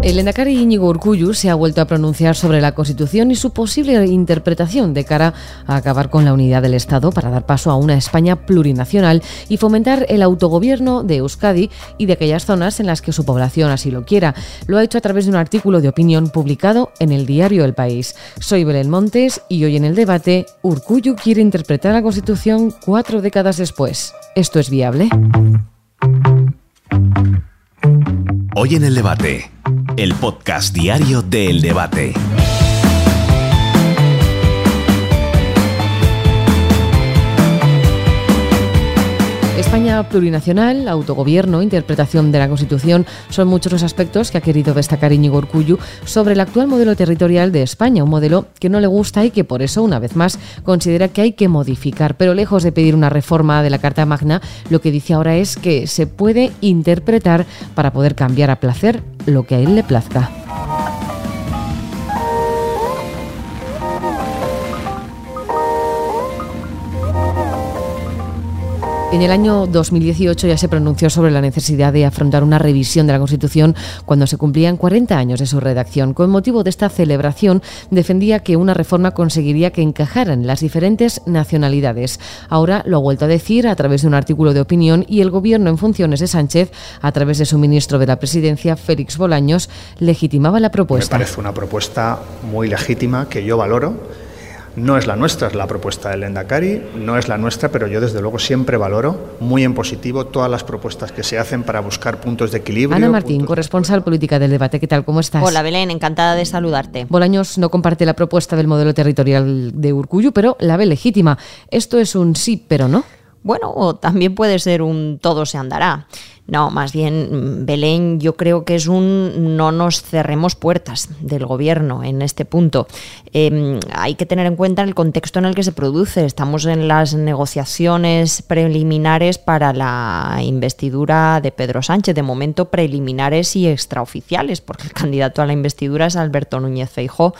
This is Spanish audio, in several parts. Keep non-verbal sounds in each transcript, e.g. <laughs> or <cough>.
El Endacari Íñigo Urcuyu se ha vuelto a pronunciar sobre la Constitución y su posible interpretación de cara a acabar con la unidad del Estado para dar paso a una España plurinacional y fomentar el autogobierno de Euskadi y de aquellas zonas en las que su población así lo quiera. Lo ha hecho a través de un artículo de opinión publicado en el diario El País. Soy Belén Montes y hoy en el debate, Urcuyu quiere interpretar la Constitución cuatro décadas después. ¿Esto es viable? Hoy en el debate, el podcast diario del debate. España plurinacional, autogobierno, interpretación de la Constitución son muchos los aspectos que ha querido destacar Íñigo Urcullu sobre el actual modelo territorial de España, un modelo que no le gusta y que por eso, una vez más, considera que hay que modificar. Pero lejos de pedir una reforma de la Carta Magna, lo que dice ahora es que se puede interpretar para poder cambiar a placer lo que a él le plazca. En el año 2018 ya se pronunció sobre la necesidad de afrontar una revisión de la Constitución cuando se cumplían 40 años de su redacción. Con motivo de esta celebración, defendía que una reforma conseguiría que encajaran las diferentes nacionalidades. Ahora lo ha vuelto a decir a través de un artículo de opinión y el Gobierno en funciones de Sánchez, a través de su ministro de la Presidencia, Félix Bolaños, legitimaba la propuesta. Me parece una propuesta muy legítima que yo valoro no es la nuestra, es la propuesta del Endacari, no es la nuestra, pero yo desde luego siempre valoro muy en positivo todas las propuestas que se hacen para buscar puntos de equilibrio. Ana Martín, corresponsal política del debate, ¿qué tal? ¿Cómo estás? Hola Belén, encantada de saludarte. Bolaños no comparte la propuesta del modelo territorial de Urcuyu, pero la ve legítima. Esto es un sí, pero no. Bueno, o también puede ser un todo se andará. No, más bien, Belén, yo creo que es un no nos cerremos puertas del gobierno en este punto. Em, hay que tener en cuenta el contexto en el que se produce. Estamos en las negociaciones preliminares para la investidura de Pedro Sánchez, de momento preliminares y extraoficiales, porque el candidato a la investidura es Alberto Núñez Feijó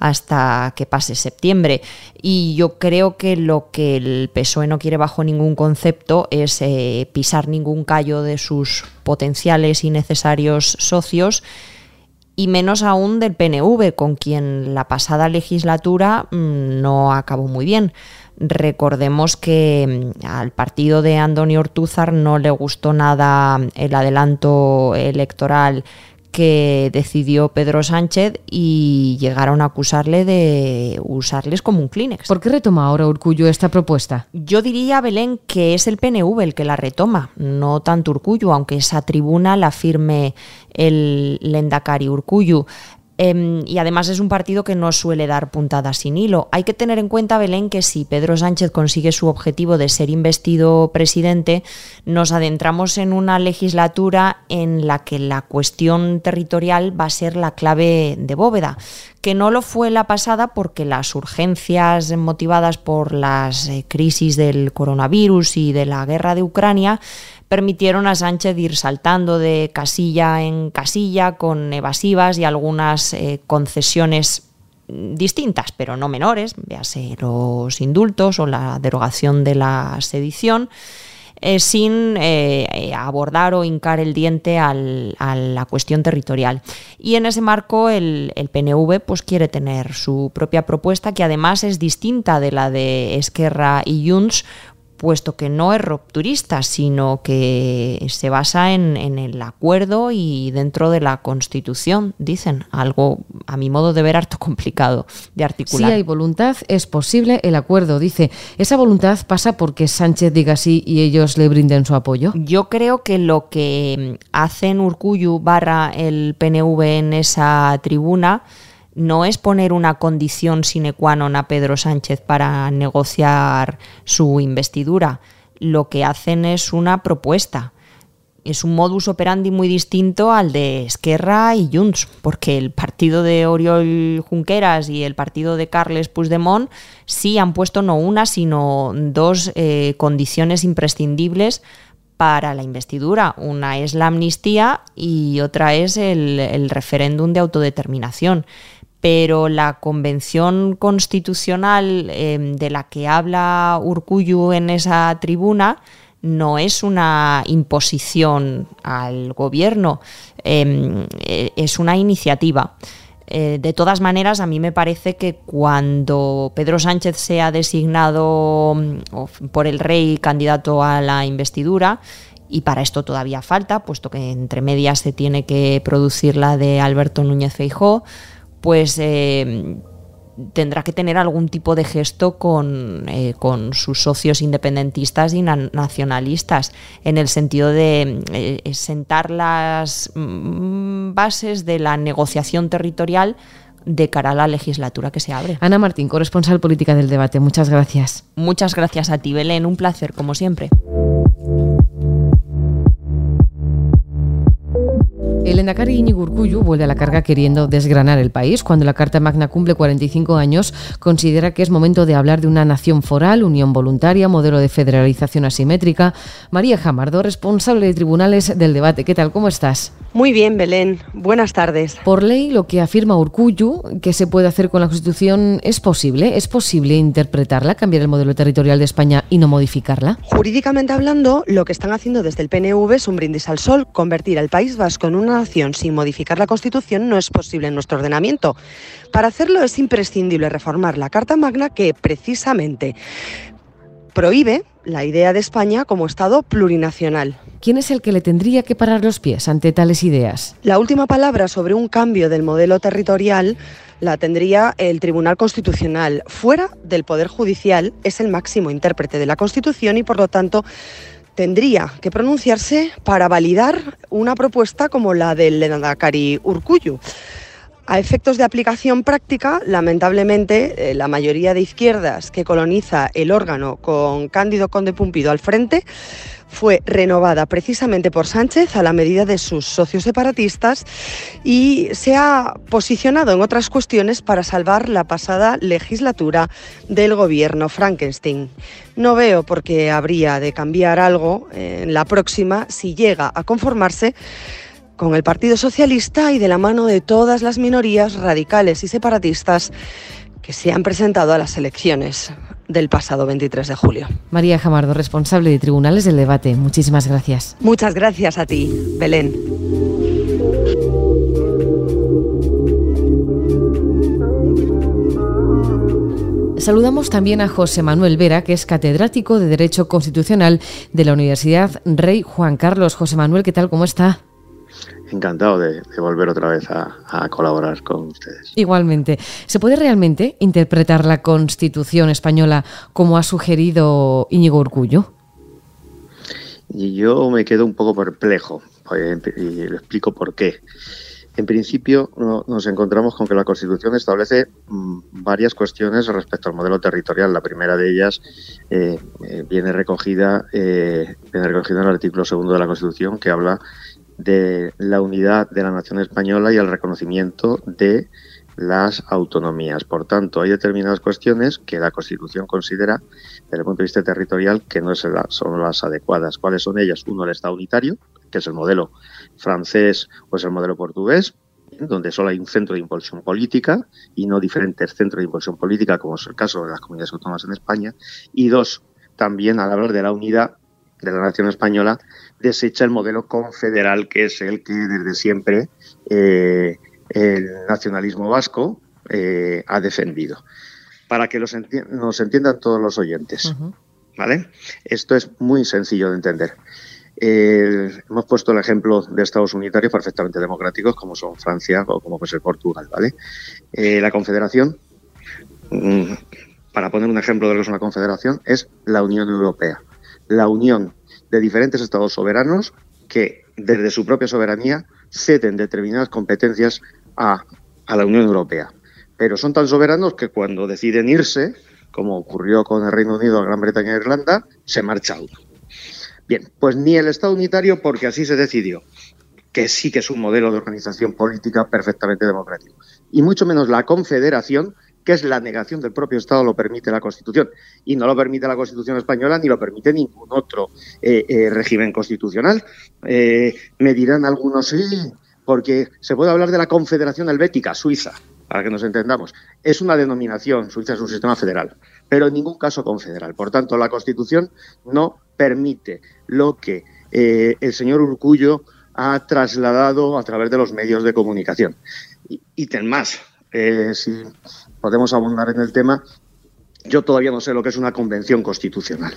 hasta que pase septiembre. Y yo creo que lo que el PSOE no quiere bajo ningún concepto es eh, pisar ningún callo de sus potenciales y necesarios socios y menos aún del PNV, con quien la pasada legislatura mm, no acabó muy bien. Recordemos que mm, al partido de Antonio Ortúzar no le gustó nada el adelanto electoral que decidió Pedro Sánchez y llegaron a acusarle de usarles como un Kleenex. ¿Por qué retoma ahora Urcullo esta propuesta? Yo diría, Belén, que es el PNV el que la retoma, no tanto Urcullo, aunque esa tribuna la firme el Lendakari Urcullo. Em, y además es un partido que no suele dar puntadas sin hilo. Hay que tener en cuenta, Belén, que si Pedro Sánchez consigue su objetivo de ser investido presidente, nos adentramos en una legislatura en la que la cuestión territorial va a ser la clave de bóveda que no lo fue la pasada porque las urgencias motivadas por las eh, crisis del coronavirus y de la guerra de Ucrania permitieron a Sánchez ir saltando de casilla en casilla con evasivas y algunas eh, concesiones distintas, pero no menores, véase los indultos o la derogación de la sedición, eh, sin eh, abordar o hincar el diente a la cuestión territorial. Y en ese marco el, el, PNV pues, quiere tener su propia propuesta, que además es distinta de la de Esquerra y Junts, puesto que no es rupturista, sino que se basa en, el acuerdo y dentro de la Constitución, dicen, algo a mi modo de ver harto complicado de articular. Si hay voluntad, es posible el acuerdo, dice. ¿Esa voluntad pasa porque Sánchez diga sí y ellos le brinden su apoyo? Yo creo que lo que hacen Urcuyu barra el PNV en esa tribuna no es poner una condición sine qua non a Pedro Sánchez para negociar su investidura. Lo que hacen es una propuesta. Es un modus operandi muy distinto al de Esquerra y Junts, porque el partido de Oriol Junqueras y el partido de Carles Puigdemont sí han puesto no una, sino dos eh, condiciones imprescindibles para la investidura. Una es la amnistía y otra es el, referéndum de autodeterminación pero la convención constitucional em, de la que habla Urcuyu en esa tribuna no es una imposición al gobierno, em, eh, es una iniciativa. Eh, de todas maneras, a mí me parece que cuando Pedro Sánchez sea designado mm, por el rey candidato a la investidura, y para esto todavía falta, puesto que entre medias se tiene que producir la de Alberto Núñez Feijó, pues eh, tendrá que tener algún tipo de gesto con, eh, con sus socios independentistas y nacionalistas, en el sentido de eh, sentar las mm, bases de la negociación territorial de cara a la legislatura que se abre. Ana Martín, corresponsal política del debate, muchas gracias. Muchas gracias a ti, Belén, un placer, como siempre. El Endacari Iñigo Urkullu vuelve a la carga queriendo desgranar el país. Cuando la Carta Magna cumple 45 años, considera que es momento de hablar de una nación foral, unión voluntaria, modelo de federalización asimétrica. María Jamardo, responsable de tribunales del debate. ¿Qué tal? ¿Cómo estás? Muy bien, Belén. Buenas tardes. Por ley, lo que afirma Urkullu que se puede hacer con la Constitución es posible. ¿Es posible interpretarla, cambiar el modelo territorial de España y no modificarla? Jurídicamente hablando, lo que están haciendo desde el PNV es un brindis al sol. Convertir al País Vasco en una sin modificar la Constitución no es posible en nuestro ordenamiento. Para hacerlo es imprescindible reformar la Carta Magna que precisamente prohíbe la idea de España como Estado plurinacional. ¿Quién es el que le tendría que parar los pies ante tales ideas? La última palabra sobre un cambio del modelo territorial la tendría el Tribunal Constitucional. Fuera del Poder Judicial es el máximo intérprete de la Constitución y por lo tanto tendría que pronunciarse para validar una propuesta como la del Lenadakari Urcuyu. A efectos de aplicación práctica, lamentablemente, eh, la mayoría de izquierdas que coloniza el órgano con Cándido Conde Pumpido al frente fue renovada precisamente por Sánchez a la medida de sus socios separatistas y se ha posicionado en otras cuestiones para salvar la pasada legislatura del gobierno Frankenstein. No veo por qué habría de cambiar algo en la próxima si llega a conformarse con el Partido Socialista y de la mano de todas las minorías radicales y separatistas que se han presentado a las elecciones del pasado 23 de julio. María Jamardo, responsable de Tribunales del Debate. Muchísimas gracias. Muchas gracias a ti, Belén. Saludamos también a José Manuel Vera, que es catedrático de Derecho Constitucional de la Universidad Rey Juan Carlos. José Manuel, ¿qué tal? ¿Cómo está? Encantado de, volver otra vez a, colaborar con ustedes. Igualmente. ¿Se puede realmente interpretar la Constitución española como ha sugerido Íñigo Urcullo? Y yo me quedo un poco perplejo pues, y le explico por qué. En principio, nos encontramos con que la Constitución establece mm, varias cuestiones respecto al modelo territorial. La primera de ellas eh, eh, viene recogida eh, viene recogida en el artículo segundo de la Constitución que habla de la unidad de la nación española y el reconocimiento de las autonomías. Por tanto, hay determinadas cuestiones que la Constitución considera, desde el punto de vista territorial, que no son las adecuadas. ¿Cuáles son ellas? Uno, el Estado unitario, que es el modelo francés o es el modelo portugués, donde solo hay un centro de impulsión política y no diferentes centros de impulsión política, como es el caso de las comunidades autónomas en España. Y dos, también al hablar de la unidad de la nación española, desecha el modelo confederal, que es el que desde siempre eh, el nacionalismo vasco eh, ha defendido. Para que los nos entiendan todos los oyentes. ¿Vale? Esto es muy sencillo de entender. hemos puesto el ejemplo de estados unitarios perfectamente democráticos, como son Francia o como puede ser Portugal. ¿vale? Eh, la confederación, mm, para poner un ejemplo de lo que es una confederación, es la Unión Europea la unión de diferentes estados soberanos que desde su propia soberanía ceden determinadas competencias a, la Unión Europea. Pero son tan soberanos que cuando deciden irse, como ocurrió con el Reino Unido, Gran Bretaña e Irlanda, se marcha uno. Bien, pues ni el Estado unitario, porque así se decidió, que sí que es un modelo de organización política perfectamente democrático, y mucho menos la confederación, que es la negación del propio Estado, lo permite la Constitución. Y no lo permite la Constitución española ni lo permite ningún otro eh, eh, régimen constitucional. Eh, me dirán algunos, sí, porque se puede hablar de la Confederación Helvética, Suiza, para que nos entendamos. Es una denominación, Suiza es un sistema federal. pero en ningún caso confederal. Por tanto, la Constitución no permite lo que el señor Urcullo ha trasladado a través de los medios de comunicación. Y, ten más, eh, podemos abundar en el tema, yo todavía no sé lo que es una convención constitucional.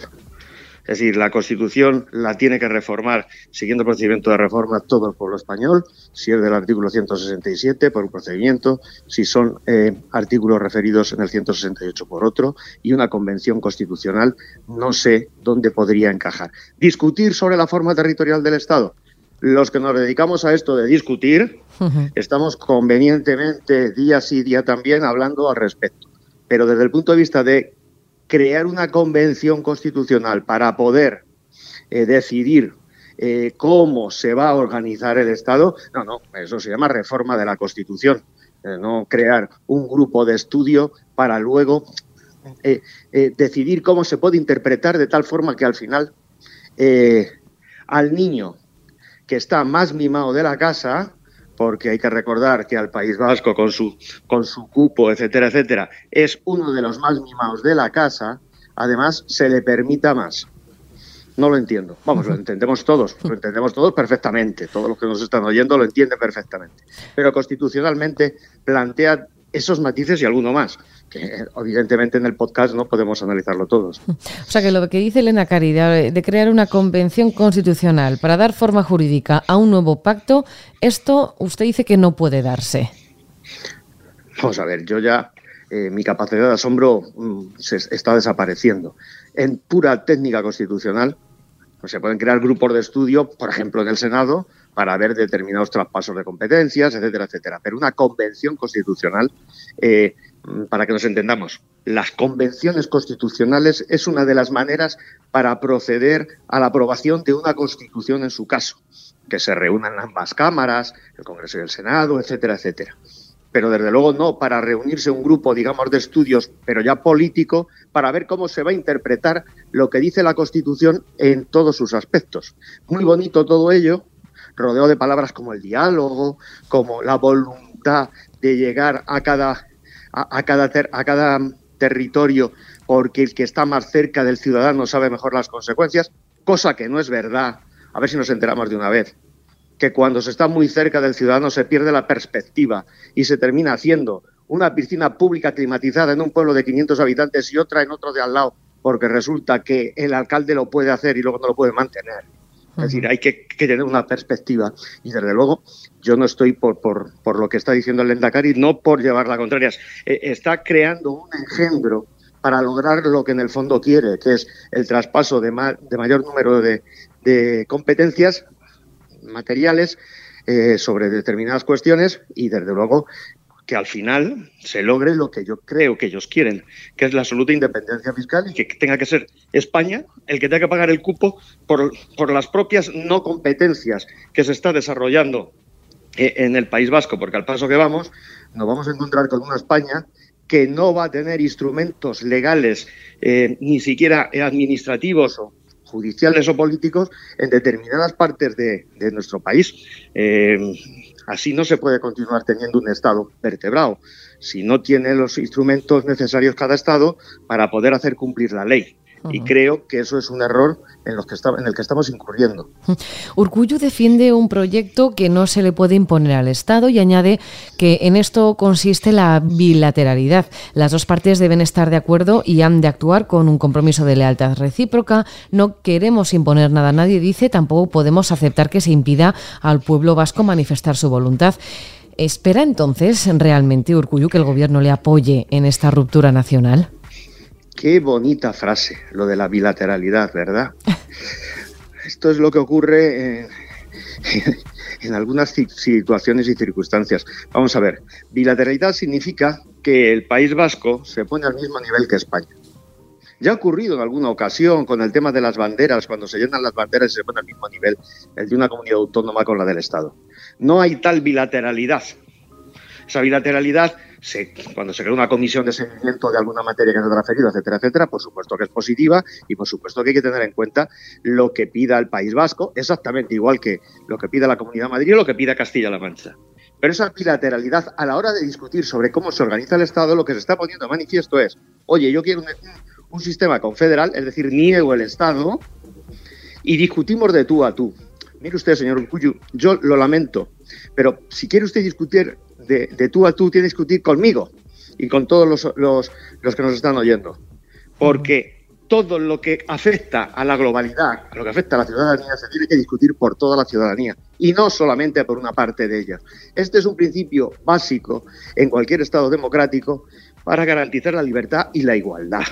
Es decir, la Constitución la tiene que reformar siguiendo el procedimiento de reforma todo el pueblo español, si es del artículo 167 por un procedimiento, si son eh, artículos referidos en el 168 por otro, y una convención constitucional no sé dónde podría encajar. Discutir sobre la forma territorial del Estado. Los que nos dedicamos a esto de discutir, estamos convenientemente día sí, día también hablando al respecto. Pero desde el punto de vista de crear una convención constitucional para poder eh, decidir eh, cómo se va a organizar el Estado, no, no, eso se llama reforma de la Constitución, eh, no crear un grupo de estudio para luego decidir cómo se puede interpretar de tal forma que al final al niño que está más mimado de la casa, porque hay que recordar que al País Vasco, con su, con su cupo, etcétera, etcétera, es uno de los más mimados de la casa, además se le permita más. No lo entiendo. Vamos, lo <laughs> entendemos todos, lo entendemos todos perfectamente. Todos los que nos están oyendo lo entienden perfectamente. Pero constitucionalmente plantea esos matices y alguno más que evidentemente en el podcast no podemos analizarlo todos. <laughs> O sea que lo que dice Elena Cari de, crear una convención constitucional para dar forma jurídica a un nuevo pacto, esto usted dice que no puede darse. Vamos a ver, yo ya eh, mi capacidad de asombro mm, se está desapareciendo. En pura técnica constitucional, pues se pueden crear grupos de estudio, por ejemplo, en el Senado, para ver determinados traspasos de competencias, etcétera, etcétera. Pero una convención constitucional, eh, para que nos entendamos, las convenciones constitucionales es una de las maneras para proceder a la aprobación de una constitución en su caso, que se reúnan ambas cámaras, el Congreso y el Senado, etcétera, etcétera pero desde luego no para reunirse un grupo, digamos, de estudios, pero ya político, para ver cómo se va a interpretar lo que dice la Constitución en todos sus aspectos. Muy bonito todo ello, rodeado de palabras como el diálogo, como la voluntad de llegar a cada, a, cada, a cada territorio porque el que está más cerca del ciudadano sabe mejor las consecuencias, cosa que no es verdad. A ver si nos enteramos de una vez que cuando se está muy cerca del ciudadano se pierde la perspectiva y se termina haciendo una piscina pública climatizada en un pueblo de 500 habitantes y otra en otro de al lado, porque resulta que el alcalde lo puede hacer y luego no lo puede mantener. Es decir, hay que, tener una perspectiva. Y desde luego, yo no estoy por, por, lo que está diciendo el Endacari, no por llevar la contraria. Eh, está creando un engendro para lograr lo que en el fondo quiere, que es el traspaso de, de mayor número de, de competencias materiales eh, sobre determinadas cuestiones y, desde luego, que al final se logre lo que yo creo que ellos quieren, que es la absoluta independencia fiscal y que tenga que ser España el que tenga que pagar el cupo por, por las propias no competencias que se está desarrollando eh, en el País Vasco, porque al paso que vamos nos vamos a encontrar con una España que no va a tener instrumentos legales, eh, ni siquiera administrativos o judiciales o políticos en determinadas partes de, nuestro país. Eh, Así no se puede continuar teniendo un Estado vertebrado, si no tiene los instrumentos necesarios cada Estado para poder hacer cumplir la ley. Y creo que eso es un error en, los que en el que estamos incurriendo. <laughs> Urcuyo defiende un proyecto que no se le puede imponer al Estado y añade que en esto consiste la bilateralidad. Las dos partes deben estar de acuerdo y han de actuar con un compromiso de lealtad recíproca. No queremos imponer nada a nadie, dice, tampoco podemos aceptar que se impida al pueblo vasco manifestar su voluntad. ¿Espera entonces realmente Urcuyo que el Gobierno le apoye en esta ruptura nacional? Qué bonita frase, lo de la bilateralidad, ¿verdad? <laughs> Esto es lo que ocurre <laughs> en, algunas situaciones y circunstancias. Vamos a ver, bilateralidad significa que el País Vasco se pone al mismo nivel que España. Ya ha ocurrido en alguna ocasión con el tema de las banderas, cuando se llenan las banderas y se pone al mismo nivel el de una comunidad autónoma con la del Estado. No hay tal bilateralidad. Esa bilateralidad cuando se crea una comisión de seguimiento de alguna materia que se ha transferido, etcétera, etcétera, por supuesto que es positiva y por supuesto que hay que tener en cuenta lo que pida el País Vasco, exactamente igual que lo que pida la Comunidad de Madrid o lo que pida Castilla-La Mancha. Pero esa bilateralidad a la hora de discutir sobre cómo se organiza el Estado, lo que se está poniendo manifiesto es, oye, yo quiero un, sistema confederal, es decir, niego el Estado y discutimos de tú a tú. Mire usted, señor Urcuyu, yo lo lamento, pero si quiere usted discutir de, tú a tú, tiene que discutir conmigo y con todos los, los que nos están oyendo. Porque todo lo que afecta a la globalidad, a lo que afecta a la ciudadanía, se tiene que discutir por toda la ciudadanía y no solamente por una parte de ella. Este es un principio básico en cualquier Estado democrático para garantizar la libertad y la igualdad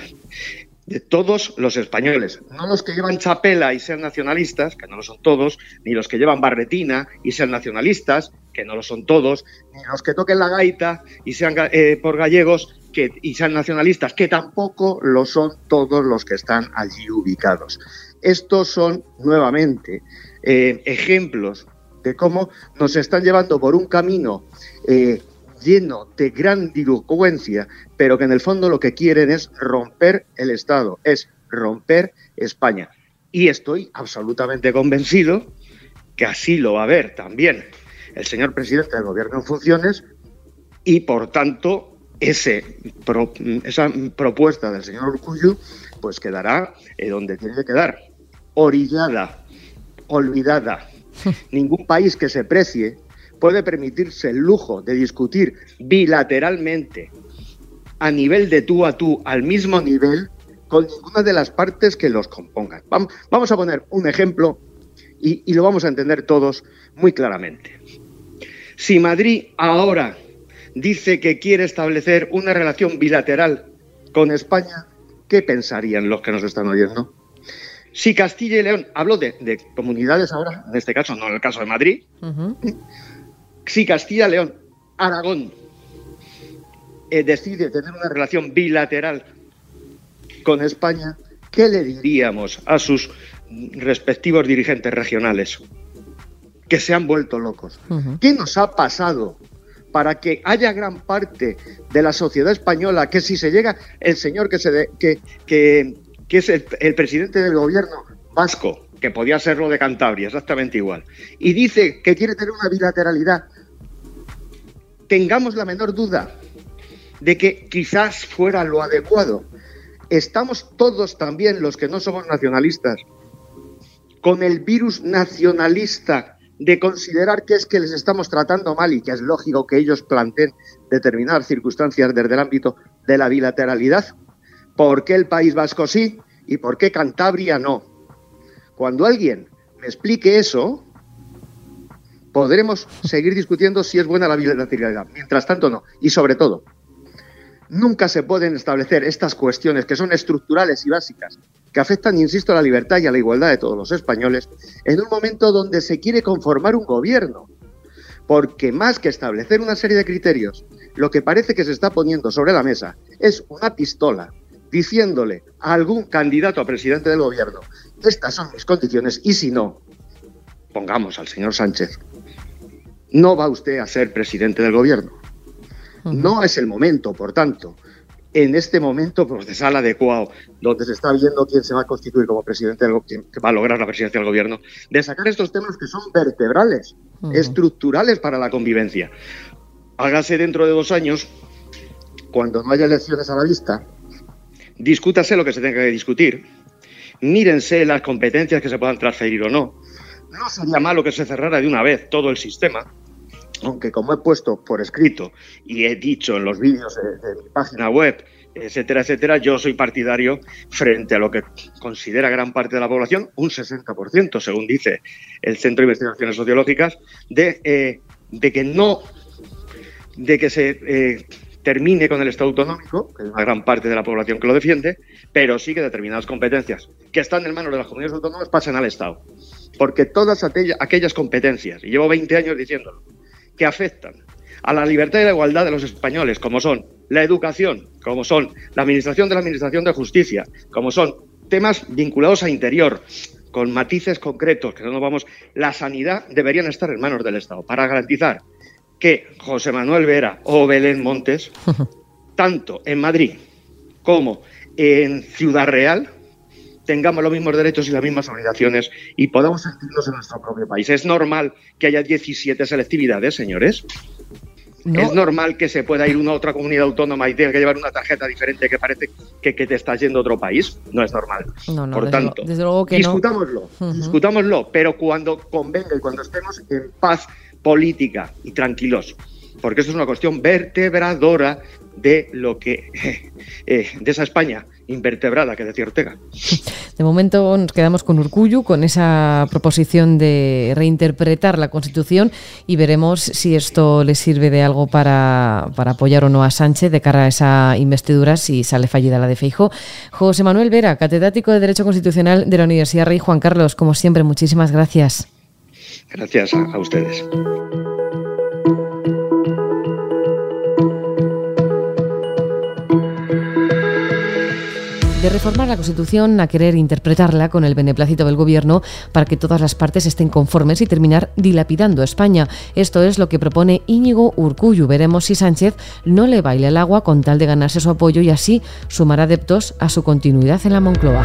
de todos los españoles, no los que llevan chapela y sean nacionalistas, que no lo son todos, ni los que llevan barretina y sean nacionalistas, que no lo son todos, ni los que toquen la gaita y sean eh, por gallegos, que, y sean nacionalistas, que tampoco lo son todos los que están allí ubicados. Estos son nuevamente eh, ejemplos de cómo nos están llevando por un camino eh, lleno de gran dilucuencia, pero que en el fondo lo que quieren es romper el Estado, es romper España. Y estoy absolutamente convencido que así lo va a ver también el señor presidente del gobierno en funciones y por tanto ese, esa propuesta del señor Urcuyu pues quedará eh, donde tiene que quedar, orillada, olvidada. <laughs> Ningún país que se precie puede permitirse el lujo de discutir bilateralmente a nivel de tú a tú, al mismo nivel, con ninguna de las partes que los compongan. Vamos a poner un ejemplo y, y lo vamos a entender todos muy claramente. Si Madrid ahora dice que quiere establecer una relación bilateral con España, ¿qué pensarían los que nos están oyendo? Si Castilla y León, hablo de, comunidades ahora, en este caso, no en el caso de Madrid, si Castilla y León, Aragón, eh, decide tener una relación bilateral con España, ¿qué le diríamos a sus respectivos dirigentes regionales? Que se han vuelto locos. ¿Qué nos ha pasado para que haya gran parte de la sociedad española que si se llega el señor que, se que, que, es el, presidente del gobierno vasco, que podía ser lo de Cantabria, exactamente igual, y dice que quiere tener una bilateralidad, tengamos la menor duda de que quizás fuera lo adecuado. Estamos todos también, los que no somos nacionalistas, con el virus nacionalista de considerar que es que les estamos tratando mal y que es lógico que ellos planteen determinadas circunstancias desde el ámbito de la bilateralidad. ¿Por qué el País Vasco sí y por qué Cantabria no? Cuando alguien me explique eso, podremos seguir discutiendo si es buena la bilateralidad. Mientras tanto, no. Y sobre todo, nunca se pueden establecer estas cuestiones que son estructurales y básicas, que afectan, insisto, a la libertad y a la igualdad de todos los españoles, en un momento donde se quiere conformar un gobierno. Porque más que establecer una serie de criterios, lo que parece que se está poniendo sobre la mesa es una pistola diciéndole a algún candidato a presidente del gobierno, estas son mis condiciones y si no, pongamos al señor Sánchez, no va usted a ser presidente del gobierno. No es el momento, por tanto, en este momento procesal adecuado, donde se está viendo quién se va a constituir como presidente, del, quién va a lograr la presidencia del gobierno, de sacar estos temas que son vertebrales, estructurales para la convivencia. Hágase dentro de dos años, cuando no haya elecciones a la vista, discútase lo que se tenga que discutir, mírense las competencias que se puedan transferir o no. No sería malo que se cerrara de una vez todo el sistema, aunque como he puesto por escrito y he dicho en los vídeos de, mi página web, etcétera, etcétera, yo soy partidario frente a lo que considera gran parte de la población, un 60%, según dice el Centro de Investigaciones Sociológicas, de, eh, que no, de que se eh, termine con el Estado autonómico, que es una gran parte de la población que lo defiende, pero sí que determinadas competencias que están en manos de las comunidades autónomas pasen al Estado. Porque todas aquellas competencias, y llevo 20 años diciéndolo, que afectan a la libertad y la igualdad de los españoles, como son la educación, como son la administración de la administración de justicia, como son temas vinculados a interior, con matices concretos, que no nos vamos, la sanidad deberían estar en manos del Estado para garantizar que José Manuel Vera o Belén Montes, <laughs> tanto en Madrid como en Ciudad Real, tengamos los mismos derechos y las mismas obligaciones y podamos sentirnos en nuestro propio país. Es normal que haya 17 selectividades, señores. Es normal que se pueda ir una otra comunidad autónoma y tenga que llevar una tarjeta diferente que parece que, te estás yendo a otro país. No es normal. Por tanto, discutámoslo, discutámoslo, pero cuando convenga y cuando estemos en paz política y tranquilos, porque esto es una cuestión vertebradora de lo que <laughs> eh, de esa España invertebrada que decía Ortega. De momento nos quedamos con Urcuyu, con esa proposición de reinterpretar la Constitución y veremos si esto le sirve de algo para, para apoyar o no a Sánchez de cara a esa investidura si sale fallida la de Feijo. José Manuel Vera, catedrático de Derecho Constitucional de la Universidad Rey Juan Carlos, como siempre, muchísimas gracias. Gracias a ustedes. De reformar la Constitución a querer interpretarla con el beneplácito del Gobierno para que todas las partes estén conformes y terminar dilapidando España. Esto es lo que propone Íñigo Urcuyu. Veremos si Sánchez no le baila el agua con tal de ganarse su apoyo y así sumar adeptos a su continuidad en la Moncloa.